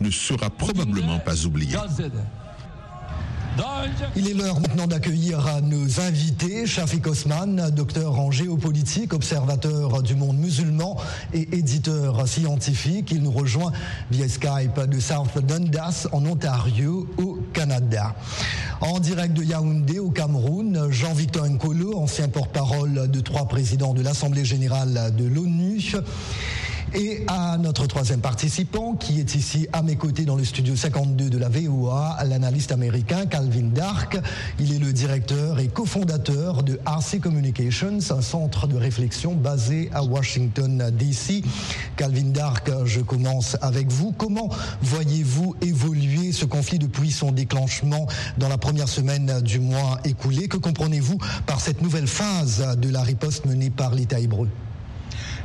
Ne sera probablement pas oublié. Il est l'heure maintenant d'accueillir nos invités. Shafik Osman, docteur en géopolitique, observateur du monde musulman et éditeur scientifique. Il nous rejoint via Skype de South Dundas en Ontario au Canada. En direct de Yaoundé au Cameroun, Jean-Victor Nkolo, ancien porte-parole de trois présidents de l'Assemblée générale de l'ONU. Et à notre troisième participant, qui est ici à mes côtés dans le studio 52 de la VOA, l'analyste américain Calvin Dark. Il est le directeur et cofondateur de RC Communications, un centre de réflexion basé à Washington, D.C. Calvin Dark, je commence avec vous. Comment voyez-vous évoluer ce conflit depuis son déclenchement dans la première semaine du mois écoulé? Que comprenez-vous par cette nouvelle phase de la riposte menée par l'État hébreu?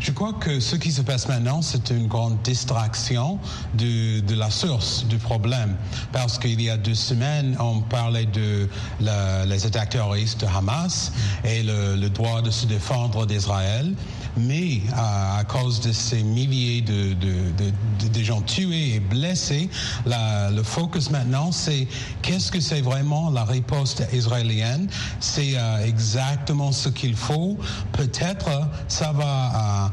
Je crois que ce qui se passe maintenant, c'est une grande distraction de, de, la source du problème. Parce qu'il y a deux semaines, on parlait de la, les attaques terroristes de Hamas et le, le droit de se défendre d'Israël mais à, cause de ces milliers de, de, de, gens tués et blessés, la, le focus maintenant, c'est qu'est-ce que c'est vraiment la riposte israélienne? C'est euh, exactement ce qu'il faut. Peut-être ça va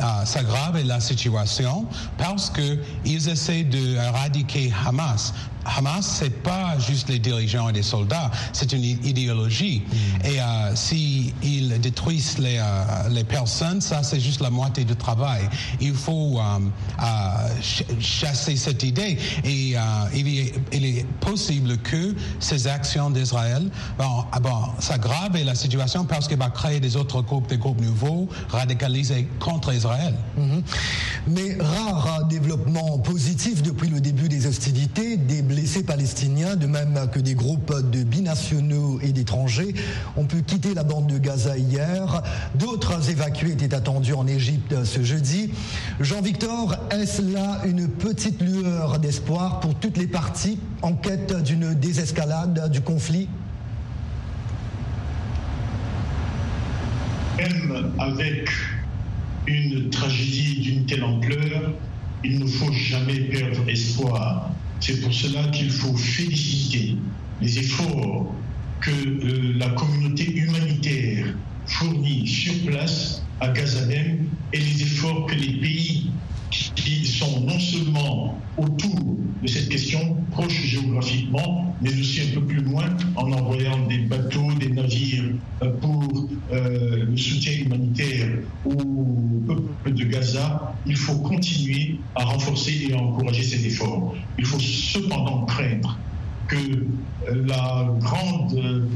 euh, s'aggraver la situation parce qu'ils essaient d'éradiquer Hamas. Hamas, c'est pas juste les dirigeants et les soldats, c'est une idéologie. Mm. Et euh, s'ils si détruisent les, euh, les, personnes, ça c'est juste la moitié du travail. Il faut euh, ch chasser cette idée. Et il est, il, est, possible que ces actions d'Israël, bon, ah bon, ça grave la situation parce qu'il va créer des autres groupes, des groupes nouveaux, radicalisés contre Israël. Mm -hmm. Mais rare développement positif depuis le début des hostilités, des blessés palestiniens, de même que des groupes de binationaux et d'étrangers, ont pu quitter la bande de Gaza hier. D'autres évacués étaient attendus en Égypte ce jeudi. Jean-Victor, est-ce là une petite lueur d'espoir pour toutes les parties en quête d'une désescalade du conflit? Même avec une tragédie d'une telle ampleur, il ne faut jamais perdre espoir. C'est pour cela qu'il faut féliciter les efforts que euh, la communauté humanitaire fournit sur place à Gazadem et les efforts que les pays qui sont non seulement autour de cette question, proches géographiquement, mais aussi un peu plus loin, en envoyant des bateaux, des navires euh, pour euh, le soutien humanitaire au peuple de Gaza, il faut continuer à renforcer et à encourager ces efforts. Il faut cependant craindre que euh, la grande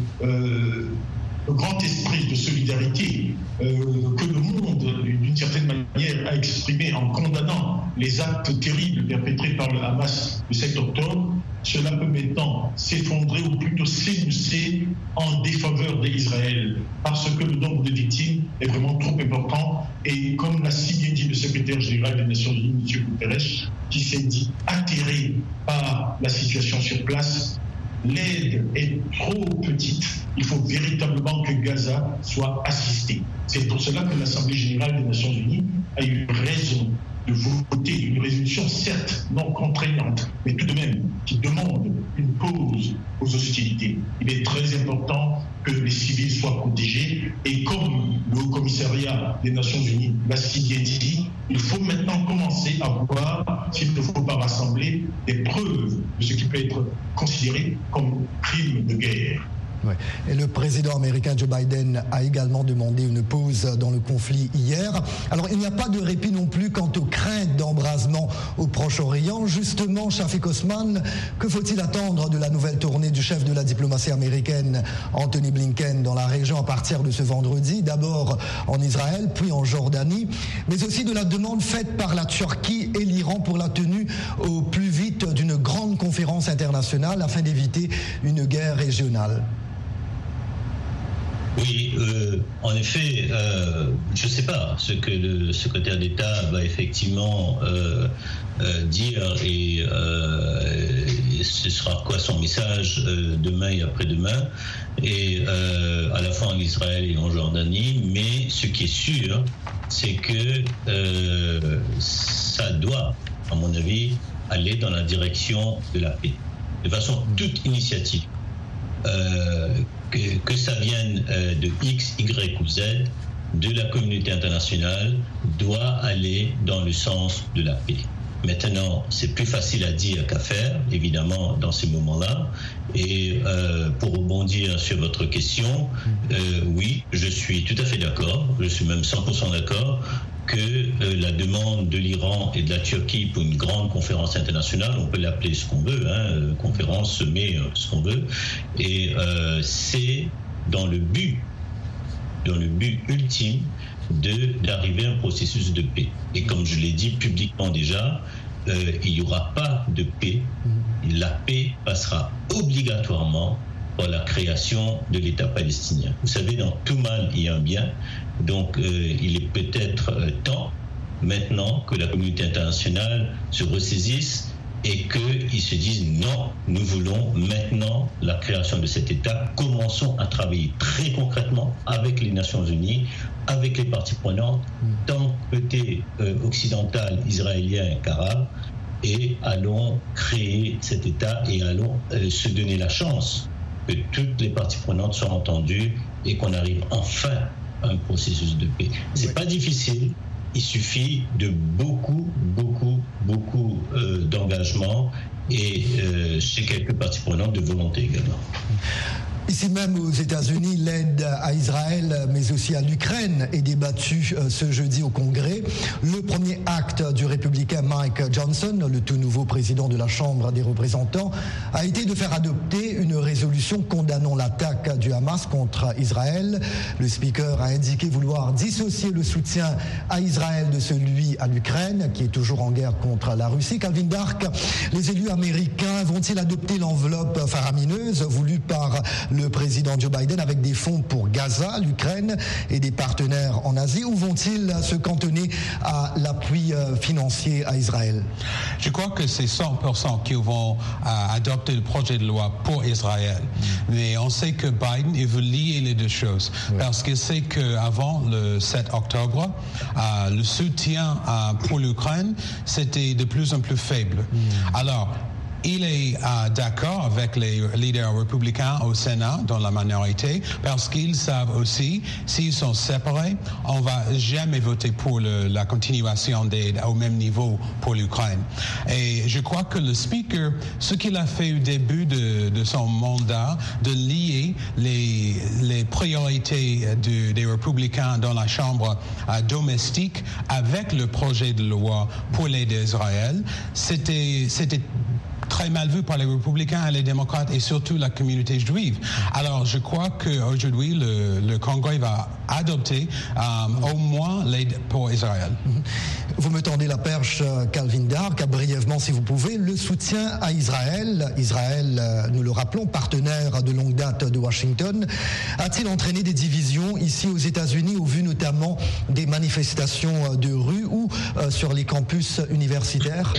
le grand esprit de solidarité euh, que le monde, d'une certaine manière, a exprimé en condamnant les actes terribles perpétrés par le Hamas le 7 octobre, cela peut maintenant s'effondrer ou plutôt s'émousser en défaveur d'Israël, parce que le nombre de victimes est vraiment trop important. Et comme l'a si dit le secrétaire général des Nations Unies, M. Guterres, qui s'est dit atterré par la situation sur place, l'aide est trop petite. Il faut véritablement que Gaza soit assisté. C'est pour cela que l'Assemblée générale des Nations unies a eu raison de voter une résolution, certes non contraignante, mais tout de même qui demande une pause aux hostilités. Il est très important que les civils soient protégés et comme le Haut Commissariat des Nations Unies l'a si bien il faut maintenant commencer à voir s'il ne faut pas rassembler des preuves de ce qui peut être considéré comme crime de guerre. Et le président américain Joe Biden a également demandé une pause dans le conflit hier. Alors il n'y a pas de répit non plus quant aux craintes d'embrasement au Proche-Orient. Justement, Shafik Osman, que faut-il attendre de la nouvelle tournée du chef de la diplomatie américaine Anthony Blinken dans la région à partir de ce vendredi? D'abord en Israël, puis en Jordanie, mais aussi de la demande faite par la Turquie et l'Iran pour la tenue au plus vite d'une grande conférence internationale afin d'éviter une guerre régionale. Oui, euh, en effet, euh, je ne sais pas ce que le secrétaire d'État va effectivement euh, dire et, et, ce sera quoi son message demain et après-demain, et à la fois en Israël et en Jordanie. Mais ce qui est sûr, c'est que ça doit, à mon avis, aller dans la direction de la paix. De façon toute initiative, que, que, ça vienne euh, de X, Y ou Z, de la communauté internationale, doit aller dans le sens de la paix. Maintenant, c'est plus facile à dire qu'à faire, évidemment, dans ces moments-là. Et euh, pour rebondir sur votre question, euh, oui, je suis tout à fait d'accord, je suis même 100% d'accord que euh, la demande de l'Iran et de la Turquie pour une grande conférence internationale, on peut l'appeler ce qu'on veut, hein, conférence, sommet, ce qu'on veut, et c'est dans le but, dans le but ultime d'arriver à un processus de paix. Et comme je l'ai dit publiquement déjà, euh, il n'y aura pas de paix. La paix passera obligatoirement par la création de l'État palestinien. Vous savez, dans tout mal, il y a un bien. Donc, euh, il est peut-être euh, temps maintenant que la communauté internationale se ressaisisse et qu'ils se disent non, nous voulons maintenant la création de cet État. Commençons à travailler très concrètement avec les Nations Unies, avec les parties prenantes, tant côté euh, occidental, israélien qu'arabe, et allons créer cet État et allons euh, se donner la chance que toutes les parties prenantes soient entendues et qu'on arrive enfin un processus de paix. C'est pas difficile, il suffit de beaucoup, beaucoup, beaucoup euh, d'engagement et euh, chez quelques parties prenantes de volonté également. Ici même aux États-Unis, l'aide à Israël, mais aussi à l'Ukraine, est débattue euh, ce jeudi au Congrès. Le premier acte du républicain Mike Johnson, le tout nouveau président de la Chambre des représentants, a été de faire adopter une résolution condamnant l'attaque du Hamas contre Israël. Le speaker a indiqué vouloir dissocier le soutien à Israël de celui à l'Ukraine, qui est toujours en guerre contre la Russie. Calvin Dark, les élus américains vont-ils adopter l'enveloppe faramineuse voulue par le président Joe Biden avec des fonds pour Gaza, l'Ukraine et des partenaires en Asie ou vont-ils se cantonner à l'appui euh, financier à Israël? Je crois que c'est 100% qui vont euh, adopter le projet de loi pour Israël. Mais on sait que Biden, il veut lier les deux choses parce qu'il sait qu'avant le 7 octobre, euh, le soutien pour l'Ukraine, c'était de plus en plus faible. Mm. Alors, il est euh, d'accord avec les leaders républicains au Sénat, dans la minorité, parce qu'ils savent aussi, s'ils sont séparés, on va jamais voter pour la continuation d'aide au même niveau pour l'Ukraine. Et je crois que le speaker, ce qu'il a fait au début de, son mandat, de lier les, les priorités des républicains dans la Chambre euh, domestique avec le projet de loi pour l'aide d'Israël, c'était très mal vu par les républicains et les démocrates et surtout la communauté juive. Alors je crois qu'aujourd'hui le, le Congrès va adopter euh, au moins l'aide pour Israël. Vous me tendez la perche, euh, Calvin Dark, brièvement si vous pouvez. Le soutien à Israël, Israël, euh, nous le rappelons, partenaire de longue date de Washington, a-t-il entraîné des divisions ici aux États-Unis au vu notamment des manifestations de rue ou sur les campus universitaires?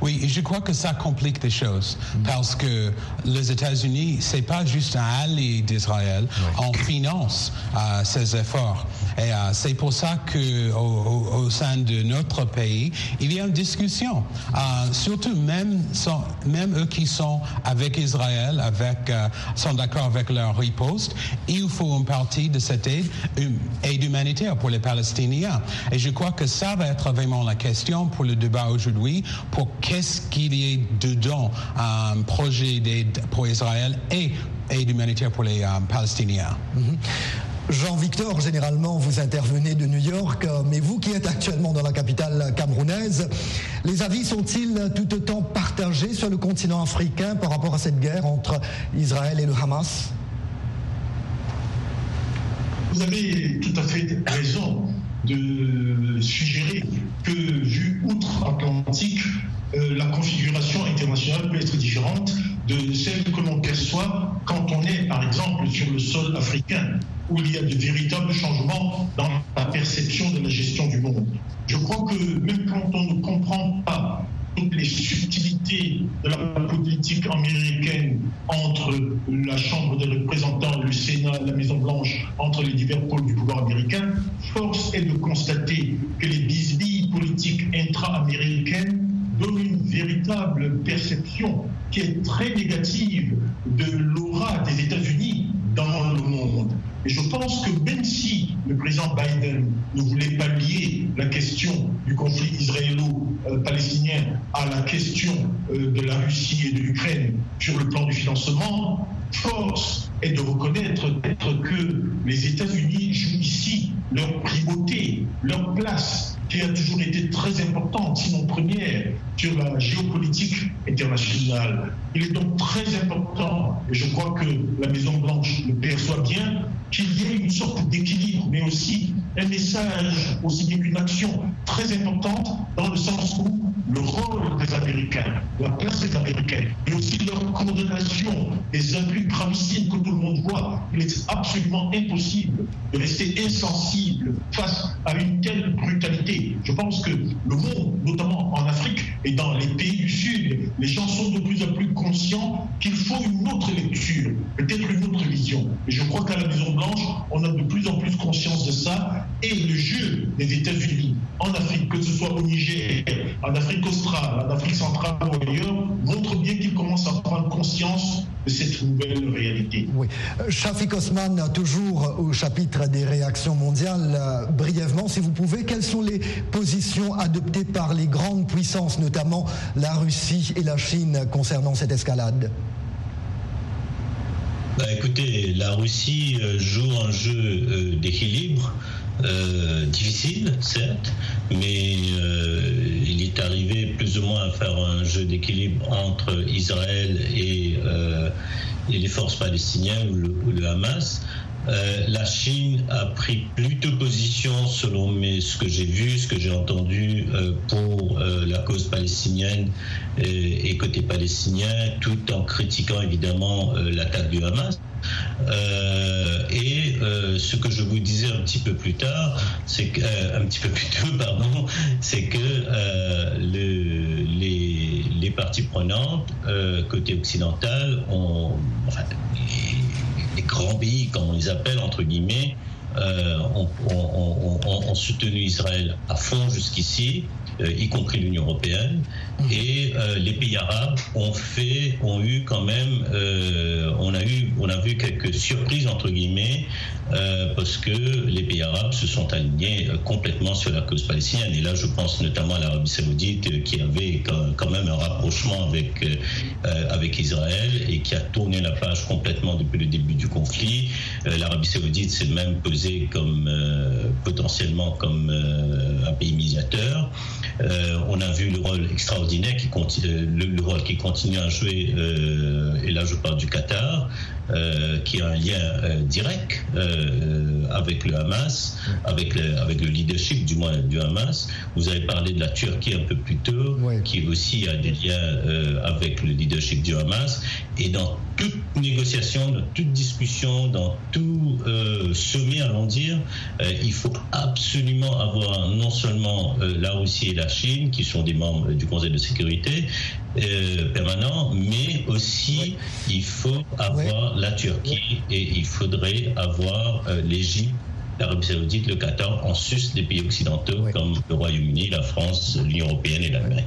Oui, je crois que ça complique des choses. Parce que les États-Unis, c'est pas juste un allié d'Israël, on finance ces efforts. Et c'est pour ça que au, sein de notre pays, il y a une discussion. Euh, surtout même, même eux qui sont avec Israël, avec, euh, sont d'accord avec leur riposte, il faut une partie de cette aide, aide humanitaire pour les Palestiniens. Et je crois que ça va être vraiment la question pour le débat aujourd'hui, pour qu'est-ce qu'il y ait dedans un projet d'aide pour Israël et aide humanitaire pour les euh, Palestiniens. Mm-hmm. Jean-Victor, généralement, vous intervenez de New York, mais vous qui êtes actuellement dans la capitale camerounaise, les avis sont-ils tout autant partagés sur le continent africain par rapport à cette guerre entre Israël et le Hamas? Vous avez tout à fait raison de suggérer que, vu outre-Atlantique, euh, la configuration internationale peut être différente de celle que l'on perçoit quand on est, par exemple, sur le sol africain, où il y a de véritables changements dans la perception de la gestion du monde. Je crois que même quand on ne comprend pas toutes les subtilités de la politique américaine entre la Chambre des représentants, le Sénat, la Maison-Blanche, entre les divers pôles du pouvoir américain, force est de constater que les bisbilles politiques intra-américaines donne une véritable perception qui est très négative de l'aura des États-Unis dans le monde. Et je pense que même si le président Biden ne voulait pas lier la question du conflit israélo-palestinien à la question euh, de la Russie et de l'Ukraine sur le plan du financement, force est de reconnaître que les États-Unis jouent ici leur primauté, leur place qui a toujours été très importante, sinon première, sur la géopolitique internationale. Il est donc très important, et je crois que la Maison-Blanche le perçoit bien, qu'il y ait une sorte d'équilibre, mais aussi un message, aussi bien qu'une action très importante, dans le sens où le rôle des Américains, la place des Américains, et aussi leur condamnation des abus gravissimes que tout le monde voit, il est absolument impossible de rester insensible face à une telle brutalité. Je pense que le monde, notamment en Afrique et dans les pays du Sud, les gens sont de plus en plus conscients qu'il faut une autre lecture, peut-être une autre je crois qu'à la Maison-Blanche, on a de plus en plus conscience de ça. Et le jeu des États-Unis en Afrique, que ce soit au Niger, en Afrique australe, en Afrique centrale ou ailleurs, montre bien qu'ils commencent à prendre conscience de cette nouvelle réalité. Oui. Shafik Osman, toujours au chapitre des réactions mondiales, euh, brièvement, si vous pouvez, quelles sont les positions adoptées par les grandes puissances, notamment la Russie et la Chine, concernant cette escalade? Bah, Écoutez, la Russie euh, joue un jeu euh, d'équilibre. Euh, difficile, certes, mais il est arrivé plus ou moins à faire un jeu d'équilibre entre Israël et, les forces palestiniennes ou le Hamas. Euh, la Chine a pris plutôt position, selon ce que j'ai vu, ce que j'ai entendu, euh, pour euh, la cause palestinienne et, côté palestinien, tout en critiquant évidemment l'attaque du Hamas. et ce que je vous disais un petit peu plus tard, c'est que petit peu plus tôt, pardon, c'est que le, les, parties prenantes côté occidental ont, les grands pays, comme on les appelle, entre guillemets, euh, ont, soutenu Israël à fond jusqu'ici, y compris l'Union européenne, et euh, les pays arabes ont fait, ont eu quand même, on a eu, on a vu quelques surprises entre guillemets euh, parce que les pays arabes se sont alignés euh, complètement sur la cause palestinienne. Et là, je pense notamment à l'Arabie saoudite euh, qui avait quand même un rapprochement avec, avec Israël et qui a tourné la page complètement depuis le début du conflit. L'Arabie saoudite s'est même posée comme potentiellement comme un pays médiateur. On a vu le rôle extraordinaire qui continue, le, rôle qui continue à jouer, et là je parle du Qatar, qui a un lien direct euh, avec le Hamas, avec le, avec le leadership du moins du Hamas. Vous avez parlé de la Turquie un peu plus tôt, qui aussi a des liens euh, avec le leadership du Hamas. Et dans toute négociation, dans toute discussion, dans tout euh, sommet, allons dire, il faut absolument avoir non seulement la Russie et la Chine, qui sont des membres du Conseil de sécurité permanent, mais aussi il faut avoir la Turquie et il faudrait avoir euh, l'Égypte, l'Arabie Saoudite, le Qatar, en sus des pays occidentaux comme le Royaume-Uni, la France, l'Union Européenne et l'Allemagne.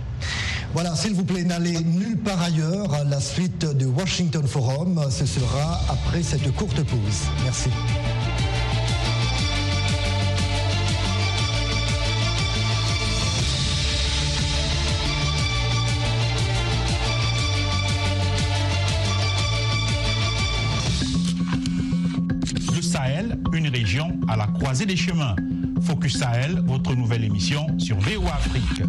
Voilà, s'il vous plaît, n'allez nulle part ailleurs. La suite du Washington Forum, ce sera après cette courte pause. Merci. À la croisée des chemins. Focus Sahel, votre nouvelle émission sur VOA Afrique.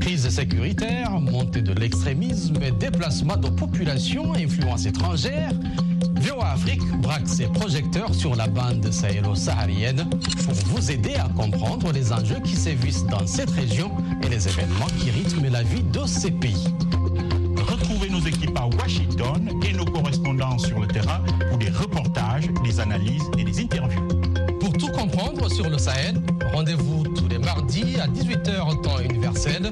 Crise sécuritaire, montée de l'extrémisme, déplacement de populations, influence étrangère. VOA Afrique braque ses projecteurs sur la bande sahélo-saharienne pour vous aider à comprendre les enjeux qui sévissent dans cette région et les événements qui rythment la vie de ces pays. Retrouvez nos équipes à Washington et nos correspondants sur le terrain et des interviews. Pour tout comprendre sur le Sahel, rendez-vous tous les mardis à 18h temps universel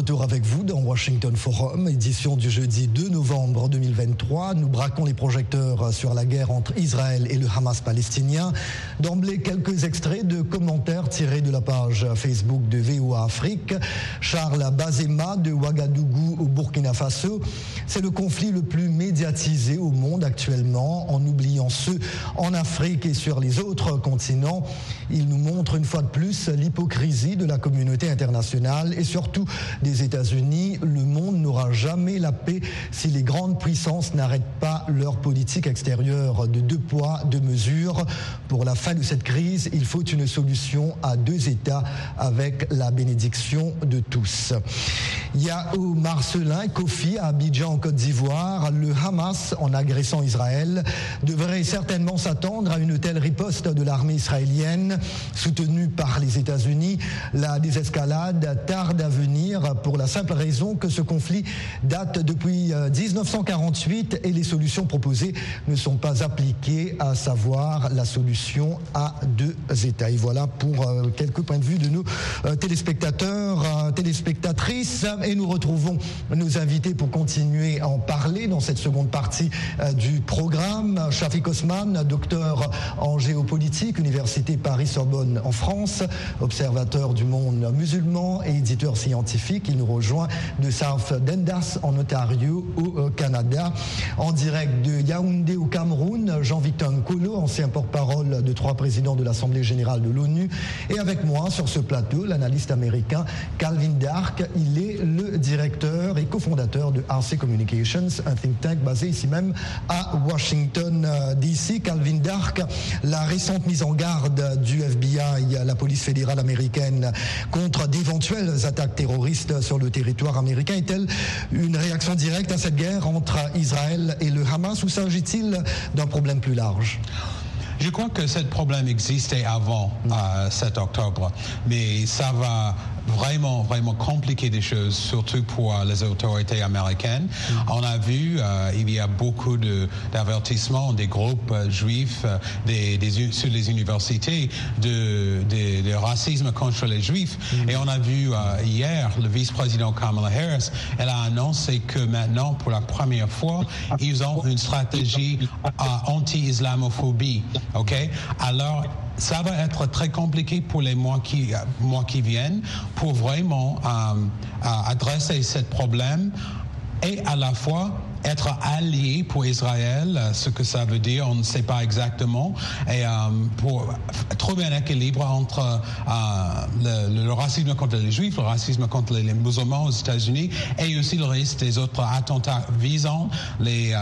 retour avec vous dans Washington Forum, édition du jeudi 2 novembre 2023. Nous braquons les projecteurs sur la guerre entre Israël et le Hamas palestinien. D'emblée, quelques extraits de commentaires tirés de la page Facebook de VOA Afrique. Charles Bazema de Ouagadougou au Burkina Faso. C'est le conflit le plus médiatisé au monde actuellement, en oubliant ceux en Afrique et sur les autres continents. Il nous montre une fois de plus l'hypocrisie de la communauté internationale et surtout des États-Unis. Le monde n'aura jamais la paix si les grandes puissances n'arrêtent pas leur politique extérieure de deux poids, deux mesures. Pour la fin de cette crise, il faut une solution à deux États avec la bénédiction de tous. Yahou Marcelin Kofi à Abidjan en Côte d'Ivoire, le Hamas en agressant Israël devrait certainement s'attendre à une telle riposte de l'armée israélienne soutenue par les États-Unis. La désescalade tarde à venir pour la simple raison que ce conflit date depuis 1948 euh, et les solutions proposées ne sont pas appliquées, à savoir la solution à deux États. Et voilà pour euh, quelques points de vue de nos euh, téléspectateurs, téléspectatrices. Et nous retrouvons nos invités pour continuer à en parler dans cette seconde partie du programme. Shafik Osman, docteur en géopolitique, Université Paris-Sorbonne en France, observateur du monde musulman et éditeur scientifique. Il nous rejoint de South Dundas en Ontario au euh, Canada. En direct de Yaoundé au Cameroun, Jean-Victor Nkolo, ancien porte-parole de trois présidents de l'Assemblée générale de l'ONU. Et avec moi sur ce plateau, l'analyste américain Calvin Dark. Il est le directeur et cofondateur de RC Communications, un think tank basé ici même à Washington euh, DC. Calvin Dark, la récente mise en garde du FBI, la police fédérale américaine, contre d'éventuelles attaques terroristes sur le territoire américain est-elle une réaction directe à cette guerre entre Israël et le Hamas ou s'agit-il d'un problème plus large? Je crois que ce problème existait avant 7 euh, octobre, mais ça va vraiment, vraiment compliquer des choses, surtout pour les autorités américaines. Mm. On a vu, euh, il y a beaucoup d'avertissements des groupes euh, juifs des, sur les universités de, de, racisme contre les juifs. Mm. Et on a vu hier, le vice-président Kamala Harris, elle a annoncé que maintenant, pour la première fois, ils ont une stratégie anti-islamophobie. OK? Alors, ça va être très compliqué pour les mois qui, mois qui viennent pour vraiment euh, euh, adresser ce problème et à la fois être allié pour Israël, ce que ça veut dire, on ne sait pas exactement, et euh, pour trouver un équilibre entre le, racisme contre les juifs, le racisme contre les, musulmans aux États-Unis, et aussi le risque des autres attentats visant les,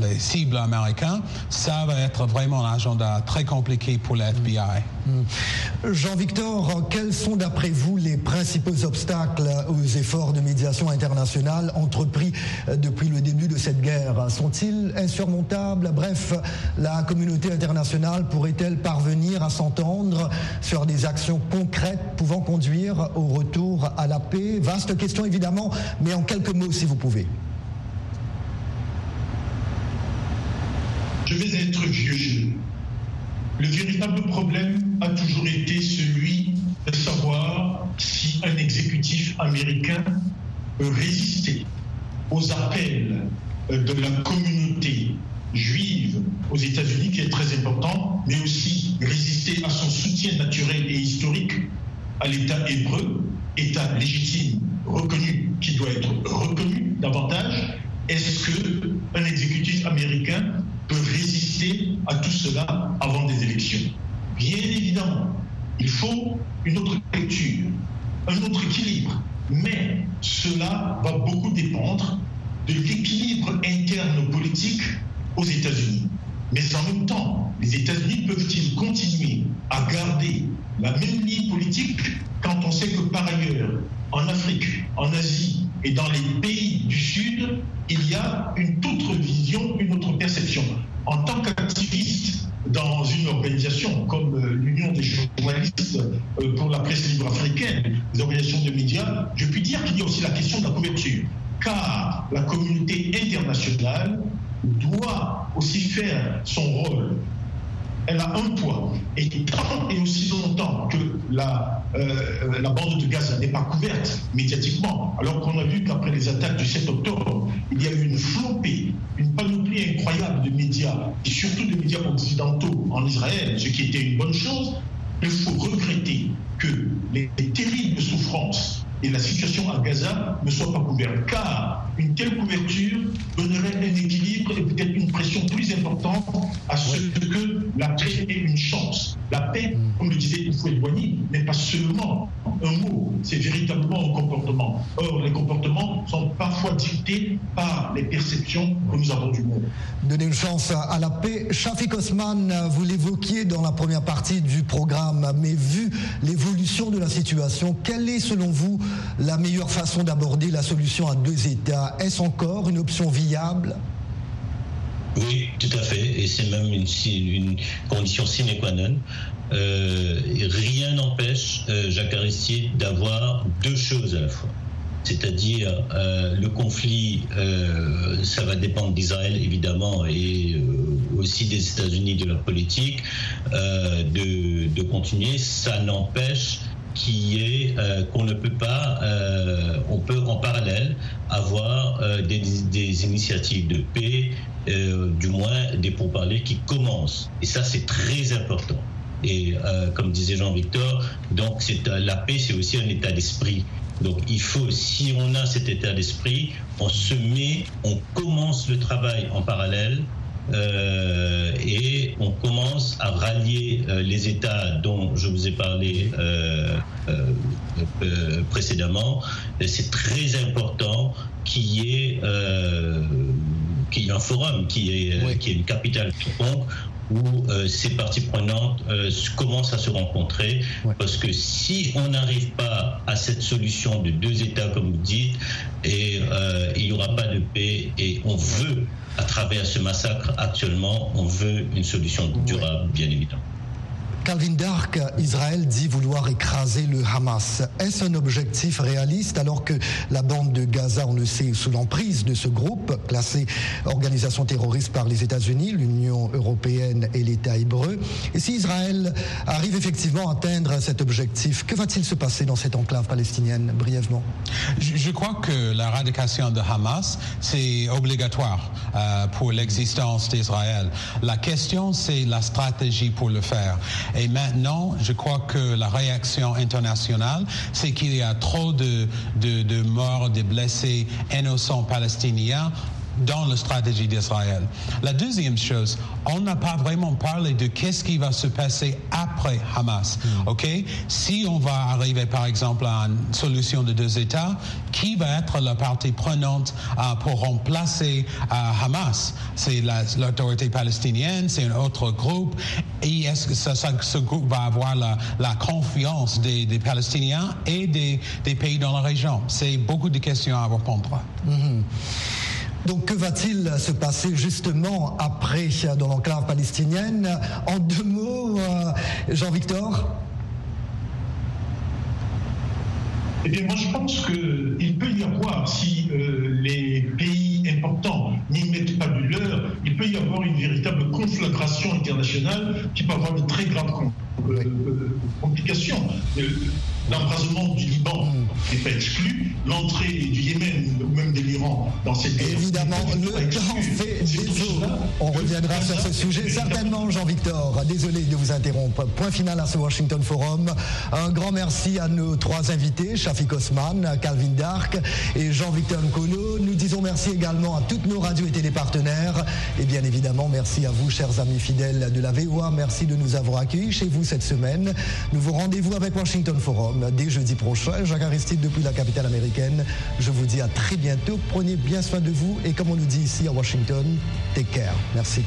les cibles américains, ça va être vraiment un agenda très compliqué pour l'FBI. Mm. Jean-Victor, quels sont d'après vous les principaux obstacles aux efforts de médiation internationale entrepris euh, depuis le début de cette guerre. Sont-ils insurmontables? Bref, la communauté internationale pourrait-elle parvenir à s'entendre sur des actions concrètes pouvant conduire au retour à la paix? Vaste question évidemment, mais en quelques mots si vous pouvez. Je vais être vieux. Le véritable problème a toujours été celui de savoir si un exécutif américain peut résister aux appels de la communauté juive aux États-Unis, qui est très important, mais aussi résister à son soutien naturel et historique à l'État hébreu, État légitime, reconnu, qui doit être reconnu davantage. Est-ce qu'un exécutif américain peut résister à tout cela avant des élections? Bien évidemment, il faut une autre lecture, un autre équilibre, mais cela va beaucoup dépendre de l'équilibre interne politique aux États-Unis. Mais en même temps, les États-Unis peuvent-ils continuer à garder la même ligne politique quand on sait que par ailleurs, en Afrique, en Asie et dans les pays du Sud, il y a une autre vision, une autre perception? En tant qu'activiste dans une organisation comme euh, l'Union des journalistes euh, pour la presse libre africaine, les organisations de médias, je puis dire qu'il y a aussi la question de la couverture. Car la communauté internationale doit aussi faire son rôle elle a un poids. Et tant et aussi longtemps que la, euh, la bande de Gaza n'est pas couverte médiatiquement, alors qu'on a vu qu'après les attaques du 7 octobre, il y a eu une flopée, une panoplie incroyable de médias, et surtout de médias occidentaux en Israël, ce qui était une bonne chose, il faut regretter que les terribles souffrances et la situation à Gaza ne soit pas couverte. Car une telle couverture donnerait un équilibre et peut-être une pression plus importante à ce que la paix ait une chance. La paix, mm. comme le disait Boigny, n'est pas seulement un mot, c'est véritablement un comportement. Or, les comportements sont parfois dictés par les perceptions que nous avons du monde. Donner une chance à la paix. Shafik Osman, vous l'évoquiez dans la première partie du programme, mais vu l'évolution de la situation, quelle est selon vous la meilleure façon d'aborder la solution à deux États Est-ce encore une option viable? Oui, tout à fait, et c'est même une, condition sine qua non. Euh, rien n'empêche euh, Jacques Aristide d'avoir deux choses à la fois. C'est-à-dire euh, le conflit, ça va dépendre d'Israël évidemment et aussi des États-Unis de leur politique de, de, continuer. Ça n'empêche qui est euh, qu'on ne peut pas, euh, on peut en parallèle avoir euh, des, initiatives de paix, du moins des pourparlers qui commencent. Et ça, c'est très important. Et comme disait Jean-Victor, donc la paix, c'est aussi un état d'esprit. Donc il faut, si on a cet état d'esprit, on se met, on commence le travail en parallèle euh, et on commence à rallier euh, les États dont je vous ai parlé euh, précédemment. C'est très important qu'il y ait qu'il y ait un forum, qu'il y, ait, une capitale où ces parties prenantes commencent à se rencontrer. Parce que si on n'arrive pas à cette solution de deux États, comme vous dites, et il n'y aura pas de paix, et on veut à travers ce massacre actuellement, on veut une solution durable, bien évidemment. Calvin Dark, Israël dit vouloir écraser le Hamas. Est-ce un objectif réaliste alors que la bande de Gaza, on le sait, sous l'emprise de ce groupe, classé organisation terroriste par les États-Unis, l'Union européenne et l'État hébreu? Et si Israël arrive effectivement à atteindre cet objectif, que va-t-il se passer dans cette enclave palestinienne, brièvement je, crois que la radication de Hamas, c'est obligatoire euh, pour l'existence d'Israël. La question, c'est la stratégie pour le faire. Maintenant, je crois que la réaction internationale, c'est qu'il y a trop de morts, de blessés innocents palestiniens dans la stratégie d'Israël. La deuxième chose, on n'a pas vraiment parlé de qu'est-ce qui va se passer après Hamas. Hmm. Ok, si on va arriver par exemple à une solution de deux États, qui va être la partie prenante euh, pour remplacer euh, Hamas? C'est l'autorité palestinienne, c'est un autre groupe. Et est-ce que ce groupe va avoir la, confiance des, Palestiniens et des, pays dans la région? C'est beaucoup de questions à répondre. Hmm. Donc que va-t-il se passer justement après dans l'enclave palestinienne? En deux mots, euh, Jean-Victor? Eh bien, moi, je pense qu'il peut y avoir, si euh, les pays importants n'y mettent pas du leur, il peut y avoir une véritable conflagration internationale qui peut avoir de très graves euh, complications l'embrasement du Liban n'est pas exclu, l'entrée du Yémen ou même de l'Iran dans cette guerre. Évidemment, le temps fait défaut. On reviendra sur ce sujet certainement, Jean-Victor. Désolé de vous interrompre. Point final à ce Washington Forum. Un grand merci à nos trois invités, Shafik Osman, Calvin Dark et Jean-Victor Nkolo. Nous disons merci également à toutes nos radios et télépartenaires. Et bien évidemment, merci à vous, chers amis fidèles de la VOA. Merci de nous avoir accueillis chez vous cette semaine. Nous vous rendez-vous avec Washington Forum dès jeudi prochain. Jacques Aristide depuis la capitale américaine. Je vous dis à très bientôt. Prenez bien soin de vous et comme on nous dit ici à Washington, take care. Merci.